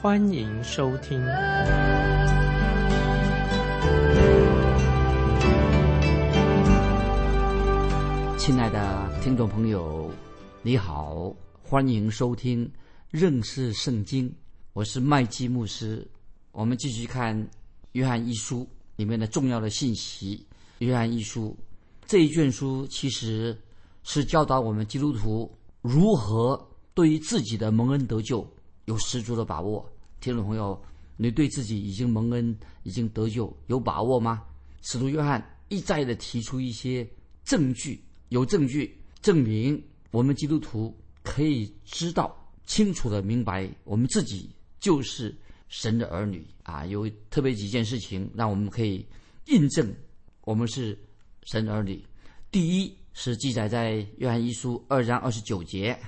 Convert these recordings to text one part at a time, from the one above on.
欢迎收听。亲爱的听众朋友，你好，欢迎收听认识圣经，我是麦基牧师。我们继续看约翰一书里面的重要的信息。约翰一书。这一卷书其实是教导我们基督徒如何对于自己的蒙恩得救有十足的把握。听众朋友，你对自己已经蒙恩、已经得救有把握吗？使徒约翰一再的提出一些证据，有证据证明我们基督徒可以知道、清楚的明白，我们自己就是神的儿女啊。有特别几件事情让我们可以印证我们是。神的儿女，第一是记载在约翰一书二章二十九节，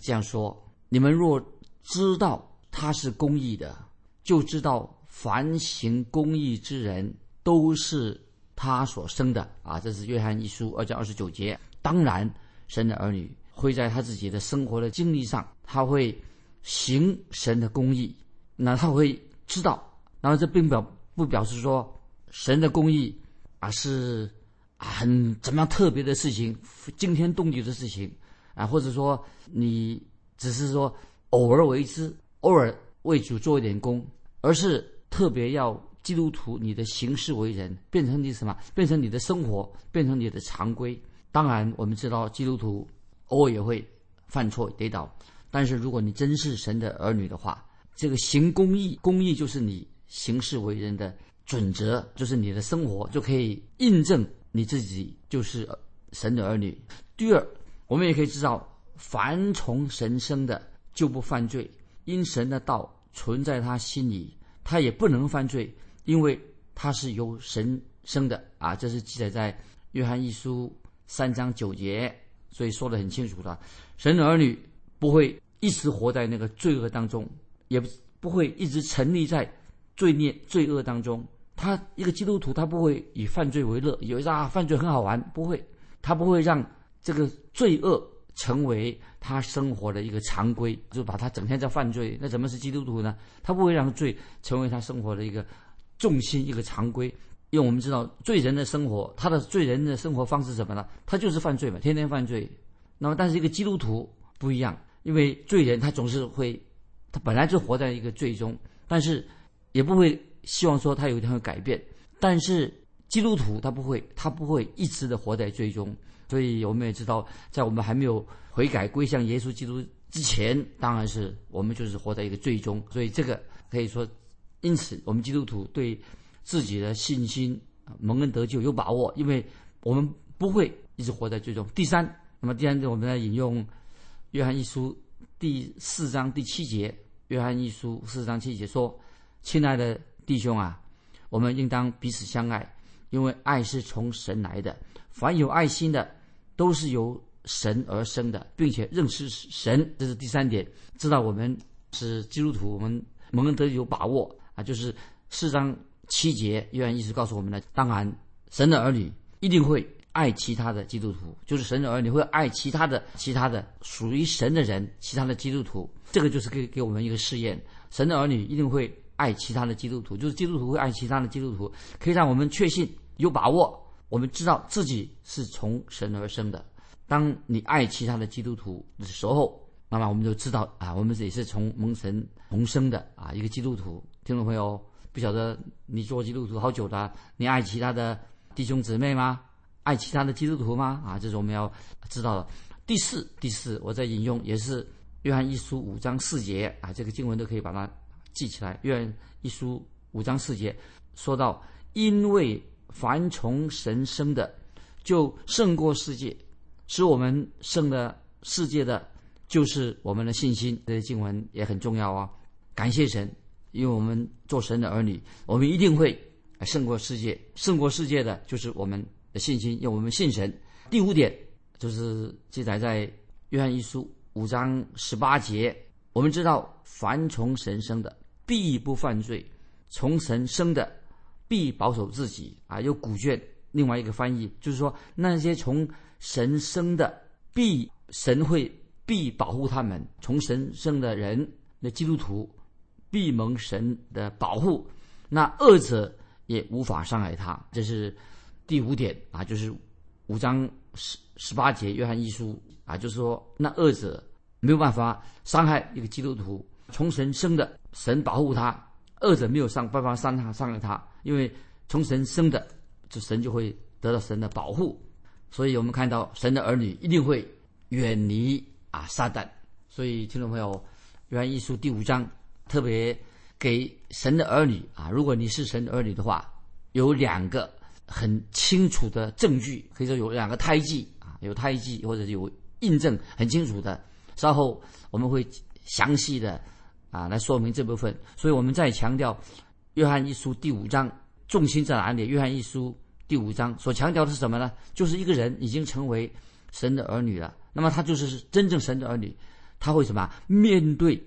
这样说：你们若知道他是公义的，就知道凡行公义之人都是他所生的啊。这是约翰一书二章二十九节。当然，神的儿女会在他自己的生活的经历上，他会行神的公义，那他会知道。然后这并表不表示说神的公义啊是。很怎么样特别的事情，惊天动地的事情啊，或者说你只是说偶尔为之，偶尔为主做一点功，而是特别要基督徒你的行事为人变成你什么？变成你的生活，变成你的常规。当然，我们知道基督徒偶尔也会犯错跌倒，但是如果你真是神的儿女的话，这个行公义，公义就是你行事为人的准则，就是你的生活就可以印证。你自己就是神的儿女。第二，我们也可以知道，凡从神生的就不犯罪，因神的道存在他心里，他也不能犯罪，因为他是由神生的啊。这是记载在约翰一书三章九节，所以说的很清楚的。神的儿女不会一直活在那个罪恶当中，也不会一直沉溺在罪孽罪恶当中。他一个基督徒，他不会以犯罪为乐，以为啊犯罪很好玩，不会，他不会让这个罪恶成为他生活的一个常规，就把他整天在犯罪。那怎么是基督徒呢？他不会让罪成为他生活的一个重心、一个常规。因为我们知道罪人的生活，他的罪人的生活方式什么呢？他就是犯罪嘛，天天犯罪。那么，但是一个基督徒不一样，因为罪人他总是会，他本来就活在一个罪中，但是也不会。希望说他有一天会改变，但是基督徒他不会，他不会一直的活在罪中。所以我们也知道，在我们还没有悔改归向耶稣基督之前，当然是我们就是活在一个罪中。所以这个可以说，因此我们基督徒对自己的信心蒙恩得救有把握，因为我们不会一直活在罪中。第三，那么第三，我们来引用约翰一书第四章第七节，约翰一书四章七节说：“亲爱的。”弟兄啊，我们应当彼此相爱，因为爱是从神来的。凡有爱心的，都是由神而生的，并且认识神。这是第三点，知道我们是基督徒，我们蒙恩得有把握啊。就是四章七节，约翰一直告诉我们的。当然，神的儿女一定会爱其他的基督徒，就是神的儿女会爱其他的、其他的属于神的人，其他的基督徒。这个就是给给我们一个试验，神的儿女一定会。爱其他的基督徒，就是基督徒会爱其他的基督徒，可以让我们确信、有把握。我们知道自己是从神而生的。当你爱其他的基督徒的时候，那么我们就知道啊，我们也是从蒙神重生的啊，一个基督徒。听众朋友，不晓得你做基督徒好久了，你爱其他的弟兄姊妹吗？爱其他的基督徒吗？啊，这是我们要知道的。第四，第四，我在引用也是约翰一书五章四节啊，这个经文都可以把它。记起来，约翰一书五章四节说到：“因为凡从神生的，就胜过世界，使我们胜了世界的，就是我们的信心。”这些经文也很重要啊！感谢神，因为我们做神的儿女，我们一定会胜过世界。胜过世界的就是我们的信心，因为我们信神。第五点就是记载在约翰一书五章十八节。我们知道，凡从神生的，必不犯罪；从神生的，必保守自己。啊，有古卷另外一个翻译，就是说那些从神生的，必神会必保护他们；从神生的人，那基督徒必蒙神的保护。那恶者也无法伤害他。这是第五点啊，就是五章十十八节约翰一书啊，就是说那恶者。没有办法伤害一个基督徒，从神生的，神保护他；二者没有伤办法伤他伤害他，因为从神生的，这神就会得到神的保护。所以我们看到神的儿女一定会远离啊撒旦。所以听众朋友，约翰一书第五章特别给神的儿女啊，如果你是神的儿女的话，有两个很清楚的证据，可以说有两个胎记啊，有胎记或者有印证很清楚的。稍后我们会详细的啊来说明这部分，所以我们再强调《约翰一书》第五章重心在哪里？《约翰一书》第五章所强调的是什么呢？就是一个人已经成为神的儿女了，那么他就是真正神的儿女，他会什么？面对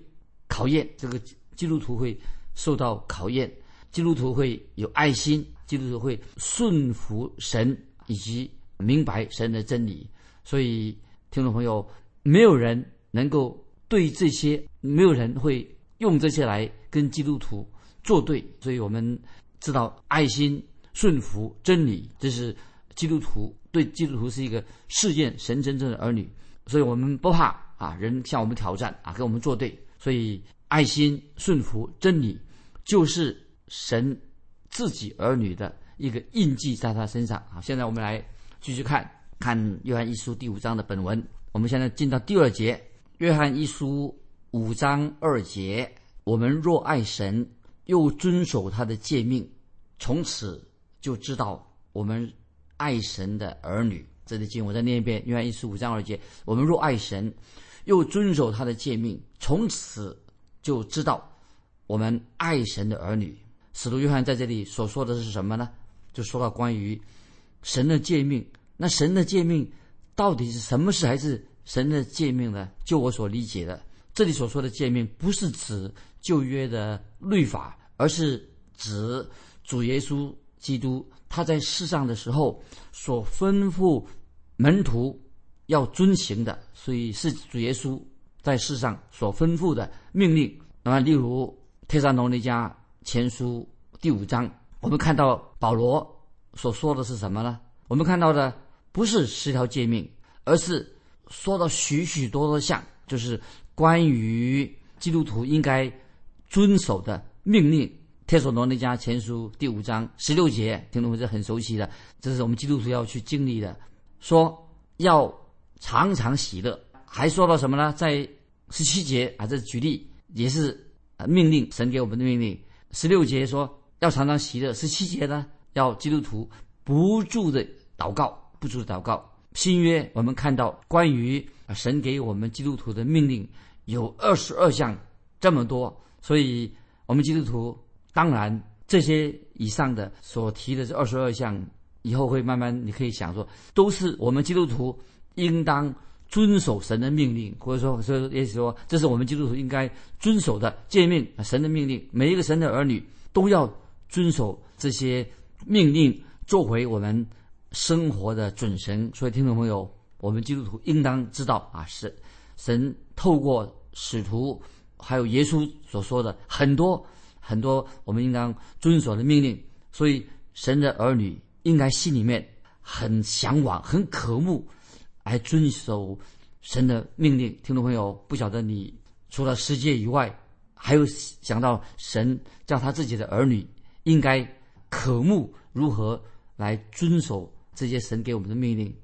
考验，这个基督徒会受到考验，基督徒会有爱心，基督徒会顺服神以及明白神的真理。所以，听众朋友，没有人。能够对这些，没有人会用这些来跟基督徒作对，所以我们知道爱心、顺服、真理，这是基督徒对基督徒是一个试验神真正的儿女，所以我们不怕啊，人向我们挑战啊，跟我们作对，所以爱心、顺服、真理就是神自己儿女的一个印记在他身上啊。现在我们来继续看看约翰一书第五章的本文，我们现在进到第二节。约翰一书五章二节：我们若爱神，又遵守他的诫命，从此就知道我们爱神的儿女。这里经我再念一遍：约翰一书五章二节：我们若爱神，又遵守他的诫命，从此就知道我们爱神的儿女。使徒约翰在这里所说的是什么呢？就说到关于神的诫命。那神的诫命到底是什么事？还是？神的诫命呢？就我所理解的，这里所说的诫命，不是指旧约的律法，而是指主耶稣基督他在世上的时候所吩咐门徒要遵行的。所以是主耶稣在世上所吩咐的命令。那么，例如《特撒罗尼迦前书》第五章，我们看到保罗所说的是什么呢？我们看到的不是十条诫命，而是。说到许许多多项，就是关于基督徒应该遵守的命令。《帖所罗尼迦前书》第五章十六节，听众们是很熟悉的，这是我们基督徒要去经历的。说要常常喜乐，还说到什么呢？在十七节啊，这举例也是命令，神给我们的命令。十六节说要常常喜乐，十七节呢要基督徒不住的祷告，不住的祷告。新约，我们看到关于神给我们基督徒的命令有二十二项，这么多，所以我们基督徒当然这些以上的所提的这二十二项，以后会慢慢你可以想说，都是我们基督徒应当遵守神的命令，或者说说也许说，这是我们基督徒应该遵守的诫命，神的命令，每一个神的儿女都要遵守这些命令，做回我们。生活的准绳，所以听众朋友，我们基督徒应当知道啊，是神透过使徒还有耶稣所说的很多很多我们应当遵守的命令，所以神的儿女应该心里面很向往、很渴慕来遵守神的命令。听众朋友，不晓得你除了世界以外，还有想到神叫他自己的儿女应该渴慕如何来遵守。这些神给我们的命令，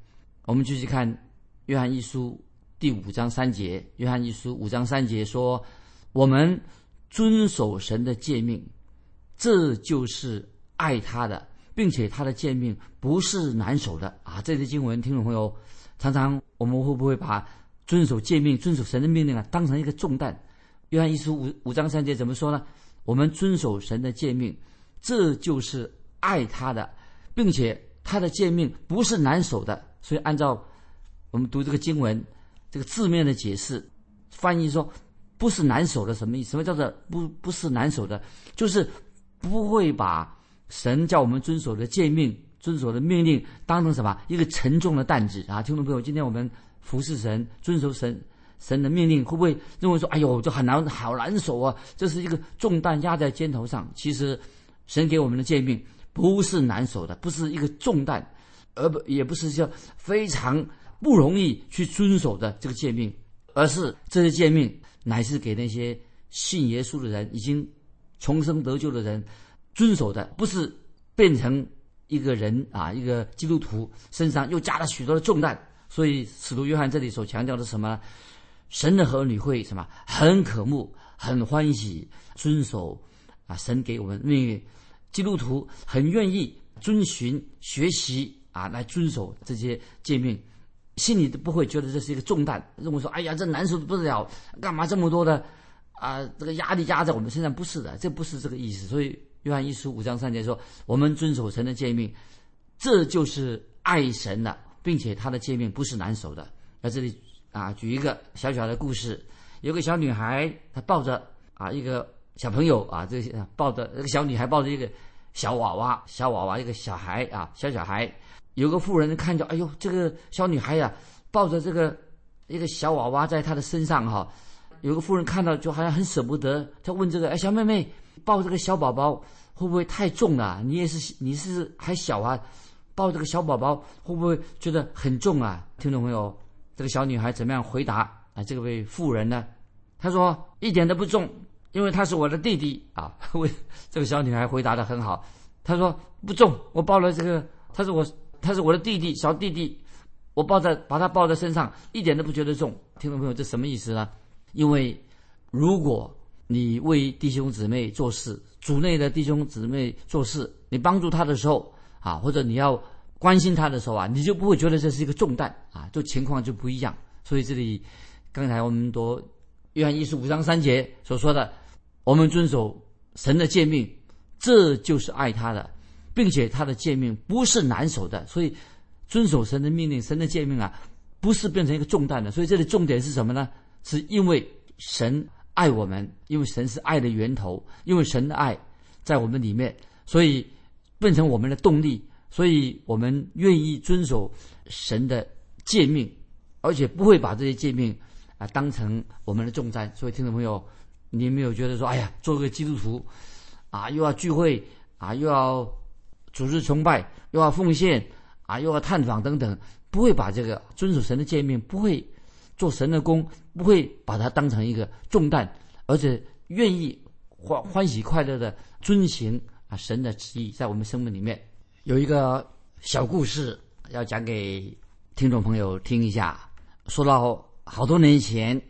我们继续看《约翰一书》第五章三节。《约翰一书》五章三节说：“我们遵守神的诫命，这就是爱他的，并且他的诫命不是难守的啊！”这些经文，听众朋友，常常我们会不会把遵守诫命、遵守神的命令啊，当成一个重担？《约翰一书》五五章三节怎么说呢？我们遵守神的诫命，这就是爱他的，并且他的诫命不是难守的。所以按照我们读这个经文，这个字面的解释，翻译说不是难守的什么意思？什么叫做不不是难守的？就是不会把神叫我们遵守的诫命、遵守的命令当成什么一个沉重的担子啊！听众朋友，今天我们服侍神、遵守神。神的命令会不会认为说：“哎呦，这很难，好难守啊！这是一个重担压在肩头上。”其实，神给我们的诫命不是难守的，不是一个重担，而不也不是叫非常不容易去遵守的这个诫命，而是这些诫命乃是给那些信耶稣的人、已经重生得救的人遵守的，不是变成一个人啊，一个基督徒身上又加了许多的重担。所以，使徒约翰这里所强调的什么？神的儿女会什么很渴慕、很欢喜遵守啊神给我们命运，基督徒很愿意遵循学习啊来遵守这些诫命，心里都不会觉得这是一个重担，认为说哎呀这难受的不得了，干嘛这么多的啊这个压力压在我们身上？不是的，这不是这个意思。所以约翰一书五章三节说，我们遵守神的诫命，这就是爱神的，并且他的诫命不是难守的。在这里。啊，举一个小小的故事，有个小女孩，她抱着啊一个小朋友啊，这些抱着那个小女孩抱着一个小娃娃，小娃娃一个小孩啊，小小孩。有个妇人看着，哎呦，这个小女孩呀，抱着这个一个小娃娃在她的身上哈。有个妇人看到，就好像很舍不得，她问这个哎小妹妹，抱这个小宝宝会不会太重了？你也是你是还小啊，抱这个小宝宝会不会觉得很重啊？听众朋友。这个小女孩怎么样回答啊？这位妇人呢？她说一点都不重，因为他是我的弟弟啊。为这个小女孩回答的很好，她说不重，我抱了这个，他是我，他是我的弟弟，小弟弟，我抱在把他抱在身上，一点都不觉得重。听众朋友，这什么意思呢？因为如果你为弟兄姊妹做事，主内的弟兄姊妹做事，你帮助他的时候啊，或者你要。关心他的时候啊，你就不会觉得这是一个重担啊，就情况就不一样。所以这里刚才我们读约翰一书五章三节所说的，我们遵守神的诫命，这就是爱他的，并且他的诫命不是难守的。所以遵守神的命令、神的诫命啊，不是变成一个重担的。所以这里重点是什么呢？是因为神爱我们，因为神是爱的源头，因为神的爱在我们里面，所以变成我们的动力。所以我们愿意遵守神的诫命，而且不会把这些诫命啊当成我们的重担。所以听众朋友，你有没有觉得说，哎呀，做个基督徒啊，又要聚会啊，又要组织崇拜，又要奉献啊，又要探访等等，不会把这个遵守神的诫命，不会做神的工，不会把它当成一个重担，而且愿意欢欢喜快乐的遵行啊神的旨意，在我们生命里面。有一个小故事要讲给听众朋友听一下。说到好多年前，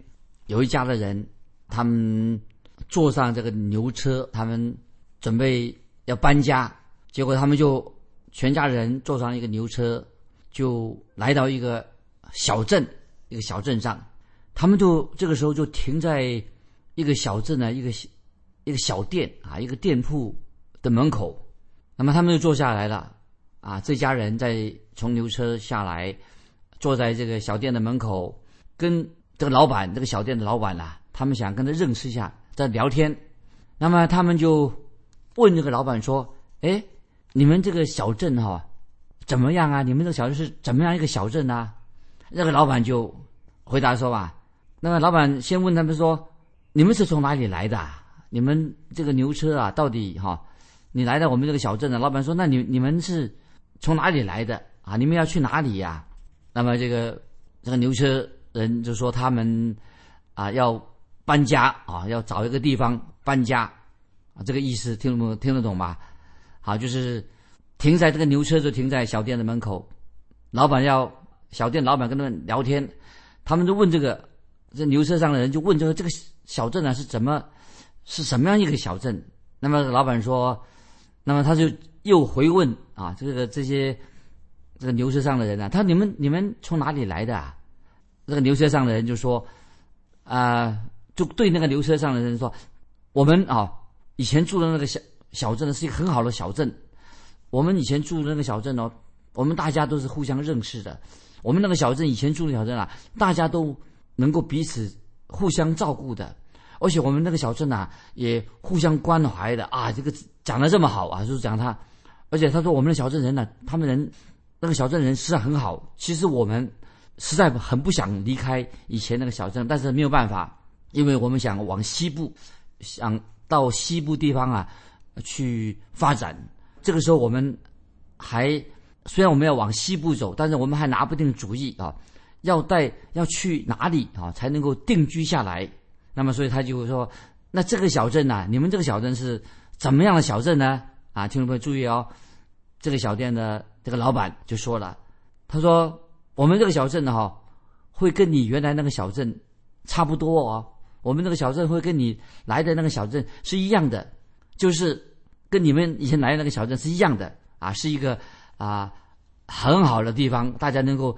有一家的人，他们坐上这个牛车，他们准备要搬家，结果他们就全家人坐上一个牛车，就来到一个小镇，一个小镇上。他们就这个时候就停在一个小镇的一个一个小店啊，一个店铺的门口。那么他们就坐下来了，啊，这家人在从牛车下来，坐在这个小店的门口，跟这个老板，这个小店的老板呐，他们想跟他认识一下，在聊天。那么他们就问这个老板说：“哎，你们这个小镇哈，怎么样啊？你们这个小镇是怎么样一个小镇啊？”那个老板就回答说吧：“那么老板先问他们说，你们是从哪里来的？你们这个牛车啊，到底哈？”你来到我们这个小镇的老板说：“那你你们是从哪里来的啊？你们要去哪里呀？”那么这个这个牛车人就说：“他们啊要搬家啊，要找一个地方搬家啊。”这个意思听不听得懂吧？好，就是停在这个牛车就停在小店的门口，老板要小店老板跟他们聊天，他们就问这个这牛车上的人就问这个这个小镇啊是怎么是什么样一个小镇？那么老板说。那么他就又回问啊，这个这些这个牛车上的人啊，他你们你们从哪里来的？啊？那个牛车上的人就说，啊，就对那个牛车上的人说，我们啊以前住的那个小小镇呢，是一个很好的小镇。我们以前住的那个小镇哦，我们大家都是互相认识的。我们那个小镇以前住的小镇啊，大家都能够彼此互相照顾的，而且我们那个小镇啊，也互相关怀的啊。这个讲的这么好啊，就是讲他，而且他说我们的小镇人呢，他们人那个小镇人实在很好。其实我们实在很不想离开以前那个小镇，但是没有办法，因为我们想往西部，想到西部地方啊去发展。这个时候我们还。虽然我们要往西部走，但是我们还拿不定主意啊，要带要去哪里啊才能够定居下来？那么，所以他就说：“那这个小镇呢？你们这个小镇是怎么样的小镇呢？”啊，听众朋友注意哦，这个小店的这个老板就说了：“他说我们这个小镇呢，哈，会跟你原来那个小镇差不多哦。我们那个小镇会跟你来的那个小镇是一样的，就是跟你们以前来的那个小镇是一样的啊，是一个。”啊，很好的地方，大家能够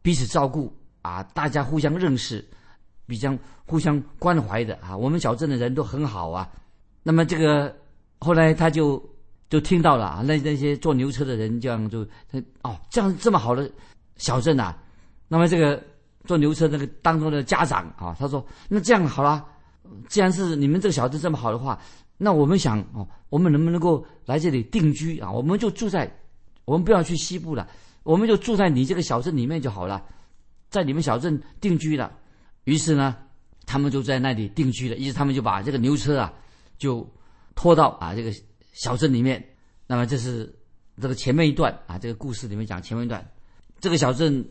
彼此照顾啊，大家互相认识，比较互相关怀的啊。我们小镇的人都很好啊。那么这个后来他就就听到了啊，那那些坐牛车的人这样就他哦，这样这么好的小镇呐。那么这个坐牛车那个当中的家长啊，他说：“那这样好了，既然是你们这个小镇这么好的话，那我们想哦，我们能不能够来这里定居啊？我们就住在。”我们不要去西部了，我们就住在你这个小镇里面就好了，在你们小镇定居了。于是呢，他们就在那里定居了。于是他们就把这个牛车啊，就拖到啊这个小镇里面。那么这是这个前面一段啊，这个故事里面讲前面一段，这个小镇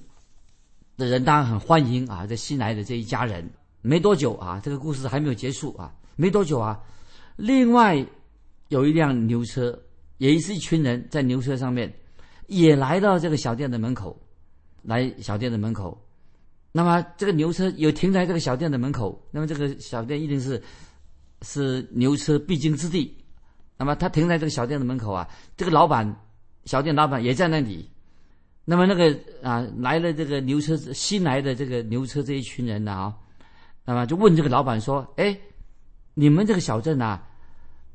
的人当然很欢迎啊，这新来的这一家人。没多久啊，这个故事还没有结束啊，没多久啊，另外有一辆牛车，也是一群人在牛车上面。也来到这个小店的门口，来小店的门口，那么这个牛车有停在这个小店的门口，那么这个小店一定是是牛车必经之地。那么他停在这个小店的门口啊，这个老板小店老板也在那里。那么那个啊来了这个牛车新来的这个牛车这一群人呢啊，那么就问这个老板说：“哎，你们这个小镇啊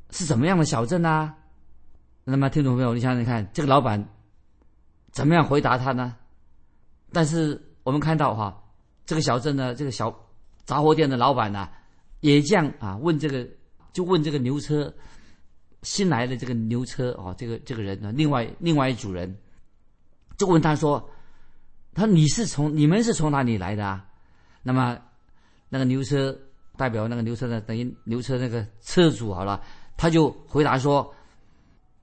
是怎么样的小镇啊？”那么听众朋友，你想想看，这个老板。怎么样回答他呢？但是我们看到哈，这个小镇的这个小杂货店的老板呢，也这样啊问这个，就问这个牛车新来的这个牛车啊，这个这个人呢，另外另外一组人，就问他说：“他你是从你们是从哪里来的啊？”那么那个牛车代表那个牛车的等于牛车那个车主好了，他就回答说：“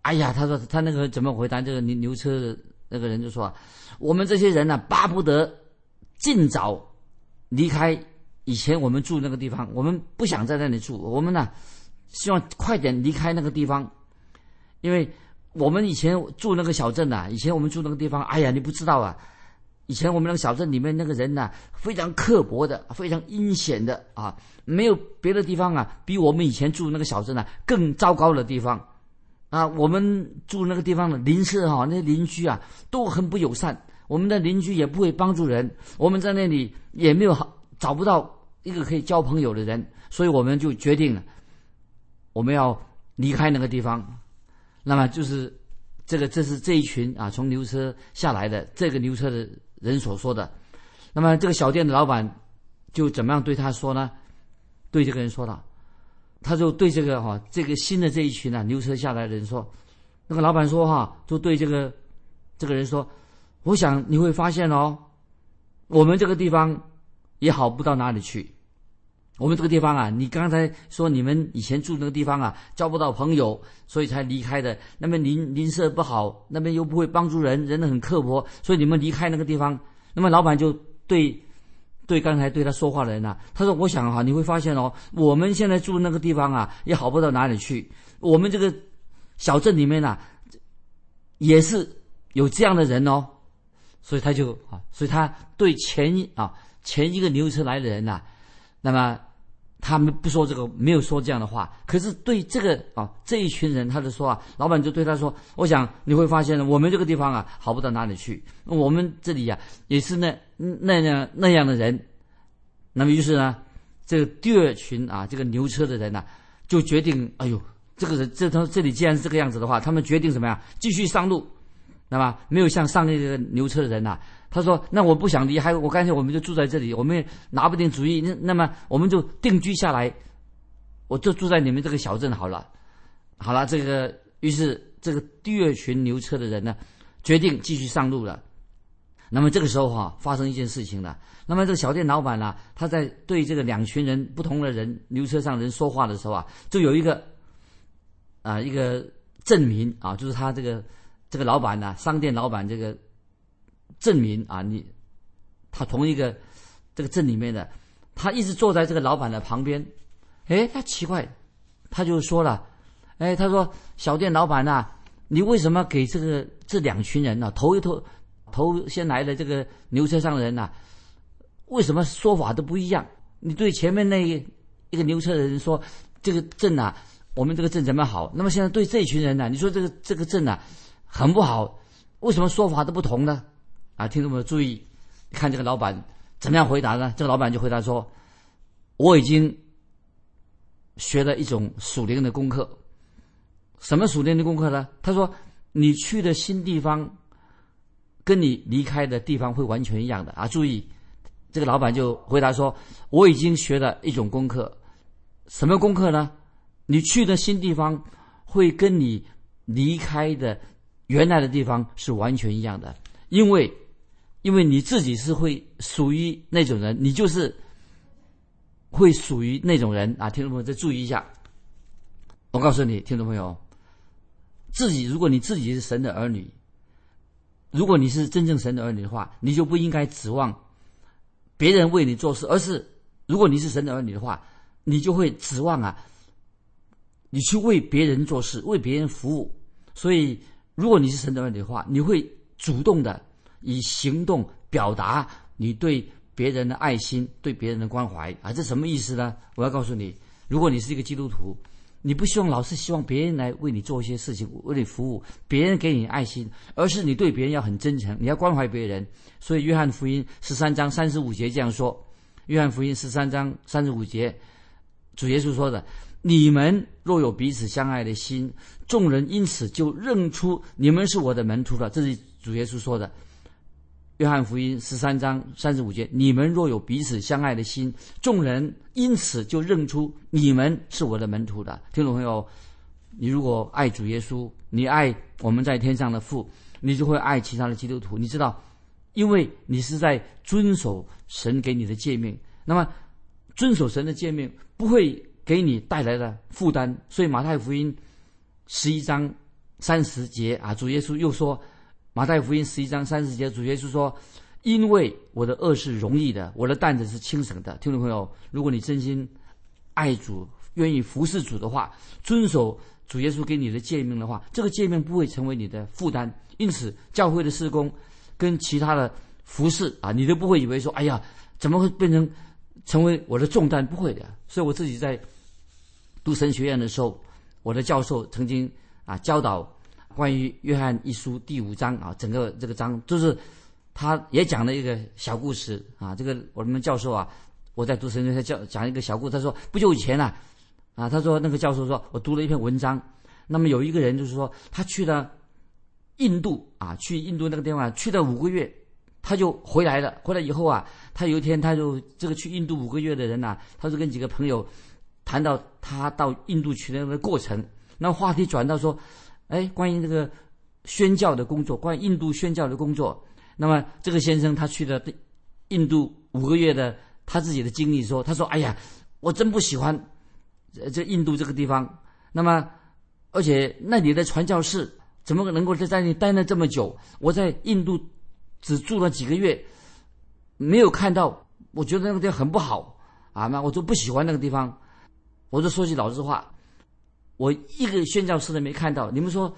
哎呀，他说他那个怎么回答这个牛牛车？”那个人就说：“我们这些人呢，巴不得尽早离开以前我们住那个地方，我们不想在那里住。我们呢，希望快点离开那个地方，因为我们以前住那个小镇呐，以前我们住那个地方，哎呀，你不知道啊，以前我们那个小镇里面那个人呢，非常刻薄的，非常阴险的啊，没有别的地方啊，比我们以前住那个小镇啊更糟糕的地方。”啊，我们住那个地方的邻舍哈，那些邻居啊都很不友善。我们的邻居也不会帮助人，我们在那里也没有好找不到一个可以交朋友的人，所以我们就决定了，我们要离开那个地方。那么就是这个，这是这一群啊从牛车下来的这个牛车的人所说的。那么这个小店的老板就怎么样对他说呢？对这个人说道。他就对这个哈，这个新的这一群呢，牛车下来的人说，那个老板说哈，就对这个这个人说，我想你会发现哦，我们这个地方也好不到哪里去。我们这个地方啊，你刚才说你们以前住那个地方啊，交不到朋友，所以才离开的。那边邻邻舍不好，那边又不会帮助人，人很刻薄，所以你们离开那个地方。那么老板就对。对刚才对他说话的人呐，他说：“我想哈，你会发现哦，我们现在住那个地方啊，也好不到哪里去。我们这个小镇里面呐，也是有这样的人哦。所以他就啊，所以他对前啊前一个牛车来的人呐，那么他们不说这个，没有说这样的话。可是对这个啊这一群人，他就说啊，老板就对他说：，我想你会发现我们这个地方啊，好不到哪里去。我们这里呀，也是那。”那样那样的人，那么于是呢，这个第二群啊，这个牛车的人呢，就决定，哎呦，这个人这他这里既然是这个样子的话，他们决定怎么样？继续上路，那么没有像上那个牛车的人呐、他说：“那我不想离开，我干脆我们就住在这里，我们也拿不定主意。那那么我们就定居下来，我就住在你们这个小镇好了。好了，这个于是这个第二群牛车的人呢，决定继续上路了。那么这个时候哈、发生一件事情了。那么这个小店老板呢、他在对这个两群人不同的人牛车上人说话的时候啊，就有一个啊、一个证明啊，就是他这个这个老板呢、商店老板这个镇民啊，你他同一个这个镇里面的，他一直坐在这个老板的旁边，哎，他奇怪，他就说了，哎，他说小店老板呐、你为什么给这个这两群人呢、头一头头先来的这个牛车上的人呐、为什么说法都不一样？你对前面那一一个牛车的人说这个镇呐、我们这个镇怎么好？那么现在对这群人呢、你说这个这个镇呐、很不好，为什么说法都不同呢？啊，听众们注意，看这个老板怎么样回答呢？这个老板就回答说：“我已经学了一种属灵的功课。什么属灵的功课呢？他说：你去的新地方，跟你离开的地方会完全一样的啊！注意，这个老板就回答说：我已经学了一种功课。什么功课呢？你去的新地方会跟你离开的原来的地方是完全一样的，因为因为你自己是会属于那种人，你就是会属于那种人啊！听众朋友再注意一下，我告诉你，听众朋友，自己如果你自己是神的儿女，如果你是真正神的儿女的话，你就不应该指望别人为你做事，而是如果你是神的儿女的话，你就会指望啊，你去为别人做事，为别人服务。所以，如果你是神的儿女的话，你会主动的以行动表达你对别人的爱心、对别人的关怀啊！这什么意思呢？我要告诉你，如果你是一个基督徒，你不希望老是希望别人来为你做一些事情，为你服务，别人给你爱心，而是你对别人要很真诚，你要关怀别人。所以，约翰福音十三章三十五节这样说：约翰福音十三章三十五节，主耶稣说的。你们若有彼此相爱的心，众人因此就认出你们是我的门徒了。这是主耶稣说的。约翰福音十三章三十五节：你们若有彼此相爱的心，众人因此就认出你们是我的门徒了。听众朋友，你如果爱主耶稣，你爱我们在天上的父，你就会爱其他的基督徒。你知道，因为你是在遵守神给你的诫命，那么遵守神的诫命不会。给你带来的负担，所以马太福音十一章三十节啊，主耶稣又说，马太福音十一章三十节，主耶稣说：“因为我的恶是容易的，我的担子是轻省的。”听众朋友，如果你真心爱主，愿意服侍主的话，遵守主耶稣给你的诫命的话，这个诫命不会成为你的负担。因此，教会的施工跟其他的服侍啊，你都不会以为说：“哎呀，怎么会变成成为我的重担？”不会的。所以我自己在。读神学院的时候，我的教授曾经啊教导关于约翰一书第五章啊，整个这个章就是他也讲了一个小故事啊。这个我们教授啊，我在读神学他教讲一个小故事，他说不久以前呐啊，他说那个教授说我读了一篇文章，那么有一个人就是说他去了印度啊，去印度那个地方去了五个月，他就回来了。回来以后啊，他有一天他就这个去印度五个月的人呐、他就跟几个朋友。谈到他到印度去的那个过程，那话题转到说，哎，关于这个宣教的工作，关于印度宣教的工作。那么这个先生他去了印度五个月的他自己的经历说，他说，哎呀，我真不喜欢这印度这个地方。那么而且那里的传教士怎么能够在在那里待了这么久？我在印度只住了几个月，没有看到，我觉得那个地方很不好啊，那我就不喜欢那个地方。我就说句老实话，我一个宣教士都没看到。你们说，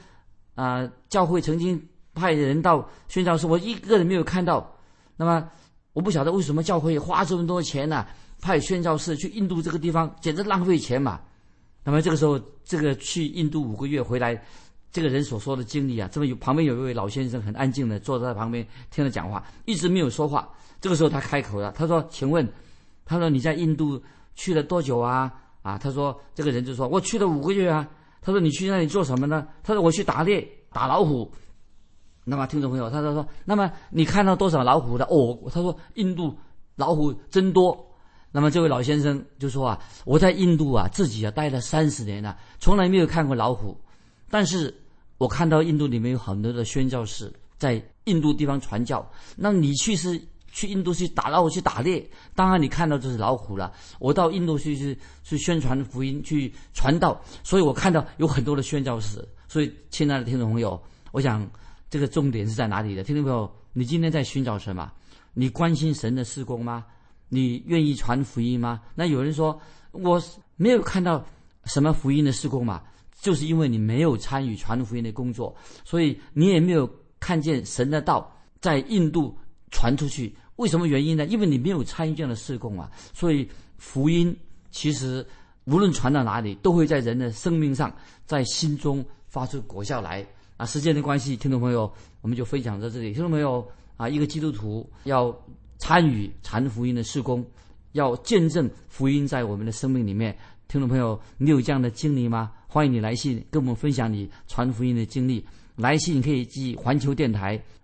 啊、教会曾经派人到宣教士，我一个人没有看到。那么，我不晓得为什么教会花这么多钱呢、派宣教士去印度这个地方，简直浪费钱嘛。那么这个时候，这个去印度五个月回来，这个人所说的经历啊，这么有旁边有一位老先生很安静的坐在旁边听他讲话，一直没有说话。这个时候他开口了，他说：“请问，他说你在印度去了多久啊？”啊，他说这个人就说：“我去了五个月啊。”他说你去那里做什么呢？他说我去打猎，打老虎。那么听众朋友，他说说，那么你看到多少老虎的？哦，他说印度老虎真多。那么这位老先生就说啊，我在印度啊自己啊待了三十年了，从来没有看过老虎，但是我看到印度里面有很多的宣教士在印度地方传教。那你去是去印度去打老虎去打猎，当然你看到就是老虎了。我到印度去是去宣传福音去传道，所以我看到有很多的宣教士。所以亲爱的听众朋友，我想。这个重点是在哪里的？听众朋友，你今天在寻找什么？你关心神的事工吗？你愿意传福音吗？那有人说我没有看到什么福音的事工嘛，就是因为你没有参与传福音的工作，所以你也没有看见神的道在印度传出去。为什么原因呢？因为你没有参与这样的事工啊。所以福音其实无论传到哪里，都会在人的生命上，在心中发出果效来。啊，时间的关系，听众朋友，我们就分享到这里。听众朋友，啊，一个基督徒要参与传福音的事工，要见证福音在我们的生命里面。听众朋友，你有这样的经历吗？欢迎你来信跟我们分享你传福音的经历。来信可以寄环球电台